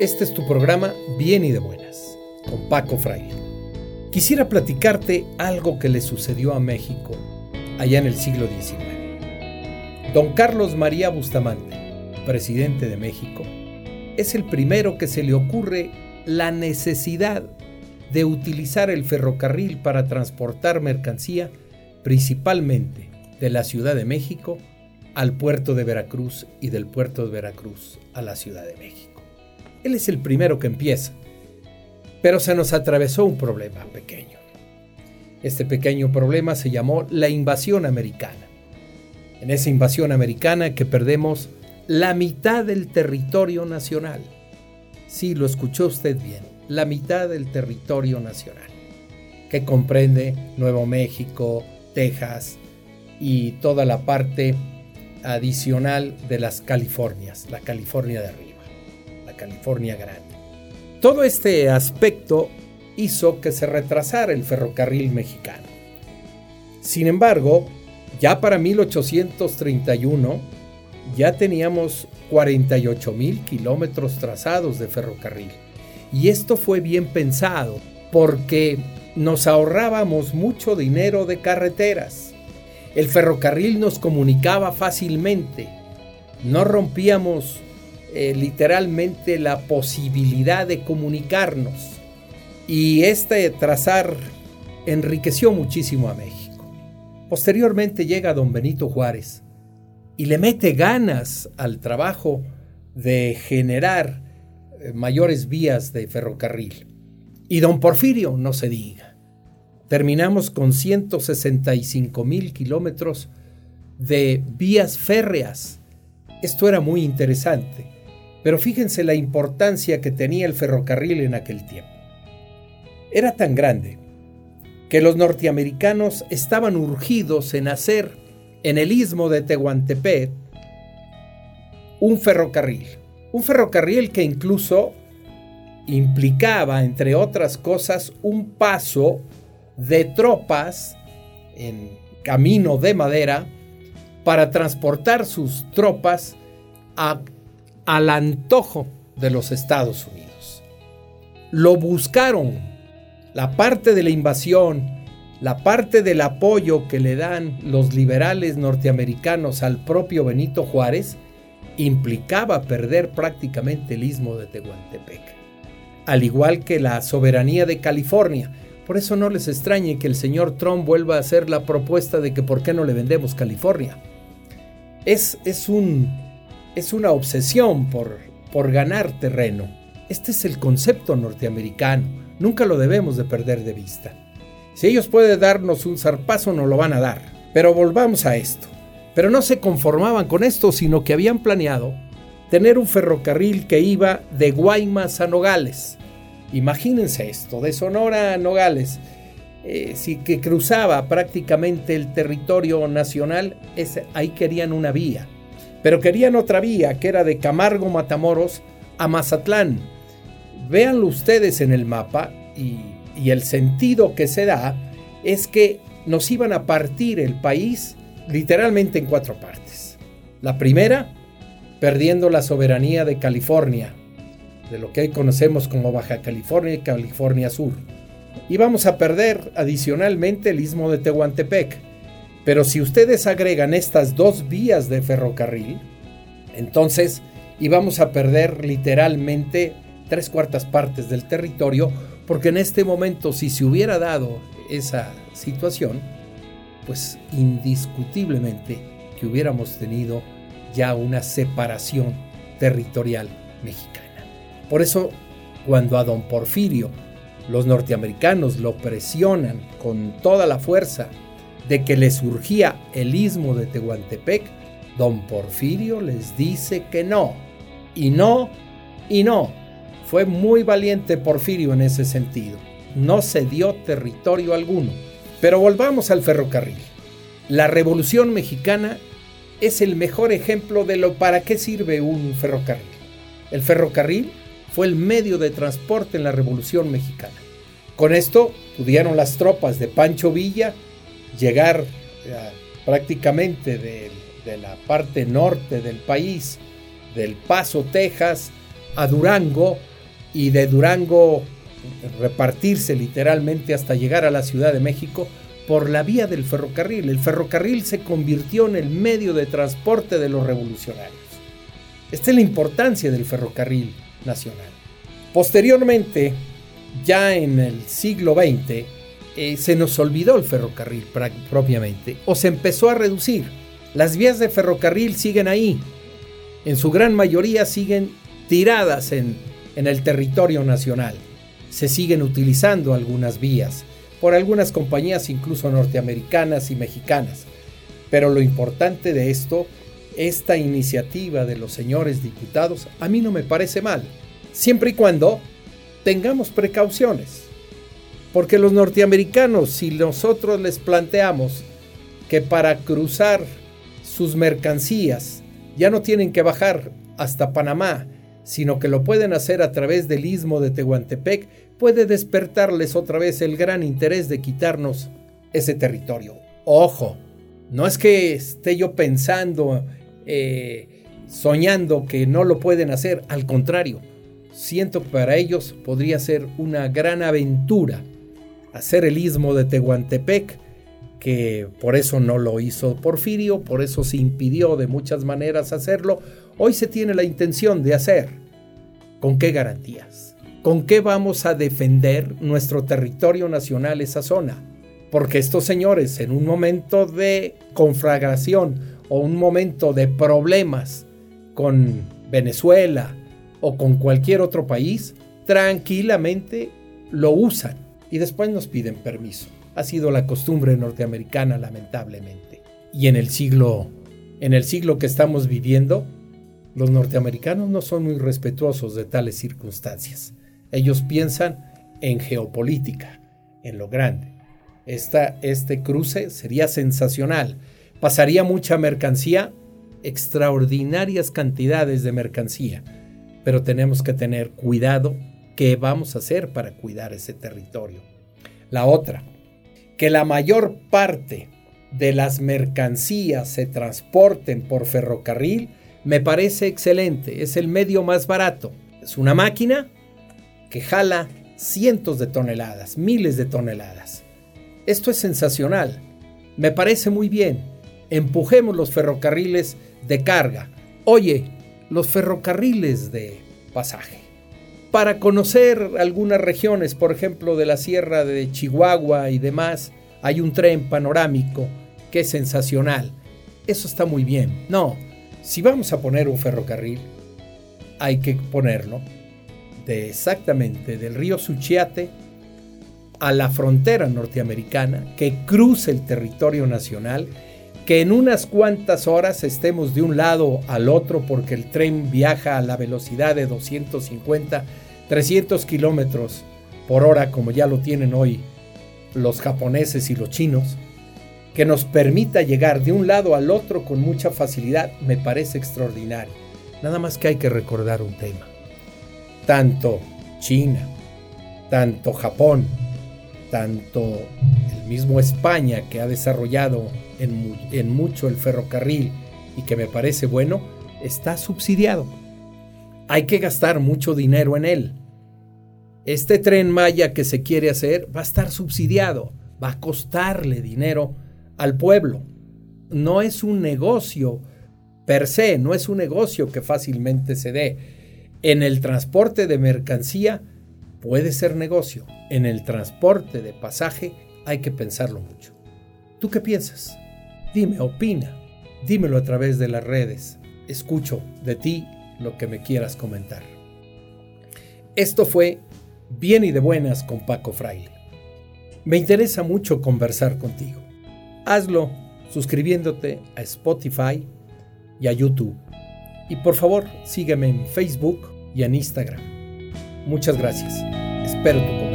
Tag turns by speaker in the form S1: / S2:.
S1: Este es tu programa Bien y de Buenas, con Paco Fraile. Quisiera platicarte algo que le sucedió a México allá en el siglo XIX. Don Carlos María Bustamante, presidente de México, es el primero que se le ocurre la necesidad de utilizar el ferrocarril para transportar mercancía, principalmente de la Ciudad de México al puerto de Veracruz y del puerto de Veracruz a la Ciudad de México. Él es el primero que empieza, pero se nos atravesó un problema pequeño. Este pequeño problema se llamó la invasión americana. En esa invasión americana que perdemos la mitad del territorio nacional. Sí, lo escuchó usted bien, la mitad del territorio nacional, que comprende Nuevo México, Texas y toda la parte adicional de las Californias, la California de arriba, California grande. Todo este aspecto hizo que se retrasara el ferrocarril mexicano. Sin embargo, ya para 1831 ya teníamos 48 mil kilómetros trazados de ferrocarril. Y esto fue bien pensado porque nos ahorrábamos mucho dinero de carreteras el ferrocarril nos comunicaba fácilmente. No rompíamos eh, literalmente la posibilidad de comunicarnos. Y este trazar enriqueció muchísimo a México. Posteriormente llega don Benito Juárez y le mete ganas al trabajo de generar eh, mayores vías de ferrocarril. Y don Porfirio no se diga terminamos con 165 mil kilómetros de vías férreas. Esto era muy interesante, pero fíjense la importancia que tenía el ferrocarril en aquel tiempo. Era tan grande que los norteamericanos estaban urgidos en hacer en el istmo de Tehuantepec un ferrocarril. Un ferrocarril que incluso implicaba, entre otras cosas, un paso de tropas en camino de madera para transportar sus tropas al antojo de los Estados Unidos. Lo buscaron. La parte de la invasión, la parte del apoyo que le dan los liberales norteamericanos al propio Benito Juárez, implicaba perder prácticamente el istmo de Tehuantepec, al igual que la soberanía de California, por eso no les extrañe que el señor Trump vuelva a hacer la propuesta de que por qué no le vendemos California. Es, es, un, es una obsesión por, por ganar terreno. Este es el concepto norteamericano. Nunca lo debemos de perder de vista. Si ellos pueden darnos un zarpazo, nos lo van a dar. Pero volvamos a esto. Pero no se conformaban con esto, sino que habían planeado tener un ferrocarril que iba de Guaymas a Nogales. Imagínense esto, de Sonora a Nogales, eh, si que cruzaba prácticamente el territorio nacional, ahí querían una vía. Pero querían otra vía, que era de Camargo Matamoros a Mazatlán. Véanlo ustedes en el mapa y, y el sentido que se da es que nos iban a partir el país literalmente en cuatro partes. La primera, perdiendo la soberanía de California, de lo que hoy conocemos como Baja California y California Sur. Y vamos a perder adicionalmente el istmo de Tehuantepec. Pero si ustedes agregan estas dos vías de ferrocarril, entonces íbamos a perder literalmente tres cuartas partes del territorio, porque en este momento si se hubiera dado esa situación, pues indiscutiblemente que hubiéramos tenido ya una separación territorial mexicana. Por eso, cuando a don Porfirio los norteamericanos lo presionan con toda la fuerza de que le surgía el istmo de Tehuantepec, don Porfirio les dice que no, y no, y no. Fue muy valiente Porfirio en ese sentido. No cedió territorio alguno. Pero volvamos al ferrocarril. La Revolución Mexicana es el mejor ejemplo de lo para qué sirve un ferrocarril. El ferrocarril fue el medio de transporte en la Revolución Mexicana. Con esto pudieron las tropas de Pancho Villa llegar eh, prácticamente de, de la parte norte del país, del Paso, Texas, a Durango y de Durango repartirse literalmente hasta llegar a la Ciudad de México por la vía del ferrocarril. El ferrocarril se convirtió en el medio de transporte de los revolucionarios. Esta es la importancia del ferrocarril nacional. Posteriormente, ya en el siglo XX, eh, se nos olvidó el ferrocarril propiamente o se empezó a reducir. Las vías de ferrocarril siguen ahí. En su gran mayoría siguen tiradas en, en el territorio nacional. Se siguen utilizando algunas vías por algunas compañías incluso norteamericanas y mexicanas. Pero lo importante de esto, esta iniciativa de los señores diputados, a mí no me parece mal, siempre y cuando tengamos precauciones. Porque los norteamericanos, si nosotros les planteamos que para cruzar sus mercancías ya no tienen que bajar hasta Panamá, sino que lo pueden hacer a través del istmo de Tehuantepec, puede despertarles otra vez el gran interés de quitarnos ese territorio. Ojo, no es que esté yo pensando, eh, soñando que no lo pueden hacer, al contrario, siento que para ellos podría ser una gran aventura hacer el istmo de Tehuantepec, que por eso no lo hizo Porfirio, por eso se impidió de muchas maneras hacerlo, hoy se tiene la intención de hacer. ¿Con qué garantías? ¿Con qué vamos a defender nuestro territorio nacional esa zona? Porque estos señores en un momento de conflagración o un momento de problemas con Venezuela o con cualquier otro país, tranquilamente lo usan y después nos piden permiso. Ha sido la costumbre norteamericana lamentablemente. Y en el siglo en el siglo que estamos viviendo, los norteamericanos no son muy respetuosos de tales circunstancias. Ellos piensan en geopolítica, en lo grande. Esta, este cruce sería sensacional. Pasaría mucha mercancía, extraordinarias cantidades de mercancía, pero tenemos que tener cuidado qué vamos a hacer para cuidar ese territorio. La otra, que la mayor parte de las mercancías se transporten por ferrocarril, me parece excelente. Es el medio más barato. Es una máquina que jala cientos de toneladas, miles de toneladas. Esto es sensacional. Me parece muy bien. Empujemos los ferrocarriles de carga. Oye, los ferrocarriles de pasaje para conocer algunas regiones, por ejemplo, de la sierra de Chihuahua y demás, hay un tren panorámico que es sensacional. Eso está muy bien. No, si vamos a poner un ferrocarril, hay que ponerlo de exactamente del río Suchiate a la frontera norteamericana, que cruce el territorio nacional, que en unas cuantas horas estemos de un lado al otro porque el tren viaja a la velocidad de 250 300 kilómetros por hora, como ya lo tienen hoy los japoneses y los chinos, que nos permita llegar de un lado al otro con mucha facilidad, me parece extraordinario. Nada más que hay que recordar un tema. Tanto China, tanto Japón, tanto el mismo España que ha desarrollado en, mucho el ferrocarril y que me parece bueno, está subsidiado. Hay que gastar mucho dinero en él este tren Maya que se quiere hacer va a estar subsidiado, va a costarle dinero al pueblo. No es un negocio per se, no es un negocio que fácilmente se dé. En el transporte de mercancía puede ser negocio, en el transporte de pasaje hay que pensarlo mucho. ¿Tú qué piensas? Dime, opina, dímelo a través de las redes. Escucho de ti lo que me quieras comentar. Esto fue bien y de buenas con Paco Fraile. Me interesa mucho conversar contigo. Hazlo suscribiéndote a Spotify y a YouTube. Y por favor, sígueme en Facebook y en Instagram. Muchas gracias. Espero tu comentario.